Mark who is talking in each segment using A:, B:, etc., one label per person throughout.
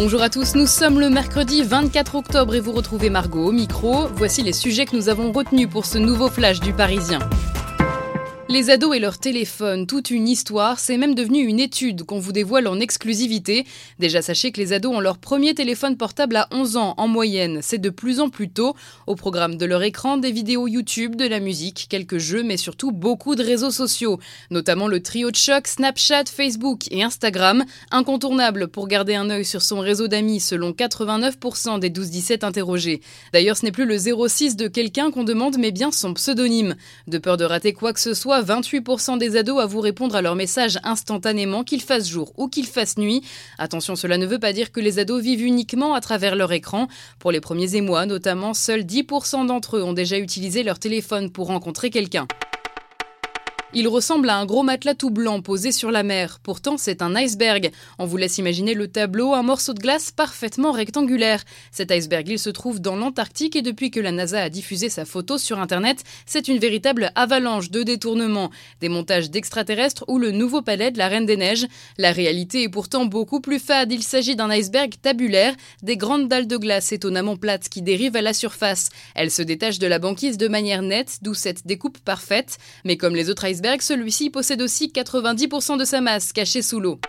A: Bonjour à tous, nous sommes le mercredi 24 octobre et vous retrouvez Margot au micro. Voici les sujets que nous avons retenus pour ce nouveau flash du Parisien. Les ados et leur téléphone, toute une histoire, c'est même devenu une étude qu'on vous dévoile en exclusivité. Déjà sachez que les ados ont leur premier téléphone portable à 11 ans en moyenne, c'est de plus en plus tôt. Au programme de leur écran, des vidéos YouTube, de la musique, quelques jeux, mais surtout beaucoup de réseaux sociaux, notamment le trio de choc Snapchat, Facebook et Instagram, incontournable pour garder un œil sur son réseau d'amis selon 89% des 12-17 interrogés. D'ailleurs, ce n'est plus le 06 de quelqu'un qu'on demande, mais bien son pseudonyme. De peur de rater quoi que ce soit, 28% des ados avouent répondre à leur message instantanément, qu'il fasse jour ou qu'il fasse nuit. Attention, cela ne veut pas dire que les ados vivent uniquement à travers leur écran. Pour les premiers émois, notamment, seuls 10% d'entre eux ont déjà utilisé leur téléphone pour rencontrer quelqu'un. Il ressemble à un gros matelas tout blanc posé sur la mer. Pourtant, c'est un iceberg. On vous laisse imaginer le tableau, un morceau de glace parfaitement rectangulaire. Cet iceberg, il se trouve dans l'Antarctique et depuis que la NASA a diffusé sa photo sur Internet, c'est une véritable avalanche de détournements. Des montages d'extraterrestres ou le nouveau palais de la Reine des Neiges. La réalité est pourtant beaucoup plus fade. Il s'agit d'un iceberg tabulaire, des grandes dalles de glace étonnamment plates qui dérivent à la surface. Elles se détachent de la banquise de manière nette, d'où cette découpe parfaite. Mais comme les autres icebergs, celui-ci possède aussi 90% de sa masse cachée sous l'eau.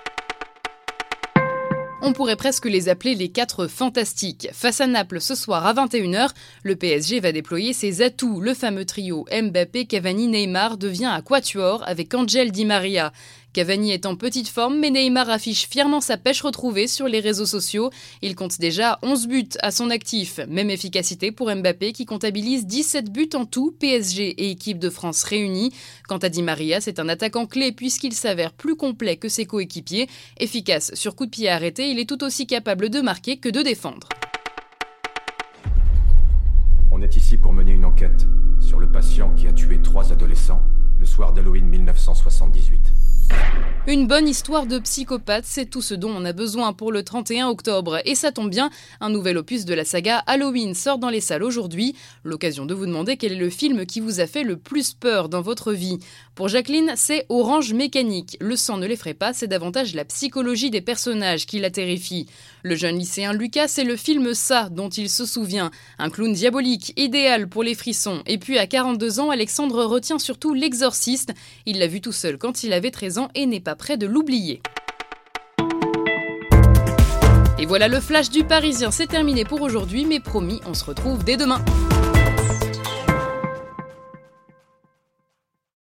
A: On pourrait presque les appeler les quatre fantastiques. Face à Naples ce soir à 21h, le PSG va déployer ses atouts. Le fameux trio Mbappé, Cavani, Neymar devient à quatuor avec Angel Di Maria. Cavani est en petite forme, mais Neymar affiche fièrement sa pêche retrouvée sur les réseaux sociaux. Il compte déjà 11 buts à son actif. Même efficacité pour Mbappé qui comptabilise 17 buts en tout, PSG et équipe de France réunis. Quant à Di Maria, c'est un attaquant clé puisqu'il s'avère plus complet que ses coéquipiers. Efficace sur coup de pied arrêté, il est tout aussi capable de marquer que de défendre.
B: On est ici pour mener une enquête sur le patient qui a tué trois adolescents le soir d'Halloween 1978.
A: Une bonne histoire de psychopathe, c'est tout ce dont on a besoin pour le 31 octobre. Et ça tombe bien, un nouvel opus de la saga Halloween sort dans les salles aujourd'hui. L'occasion de vous demander quel est le film qui vous a fait le plus peur dans votre vie. Pour Jacqueline, c'est Orange Mécanique. Le sang ne l'effraie pas, c'est davantage la psychologie des personnages qui la terrifie. Le jeune lycéen Lucas, c'est le film Ça dont il se souvient. Un clown diabolique, idéal pour les frissons. Et puis à 42 ans, Alexandre retient surtout Il l'a vu tout seul quand il avait 13 ans et n'est pas prêt de l'oublier. Et voilà le flash du Parisien, c'est terminé pour aujourd'hui, mais promis, on se retrouve dès demain.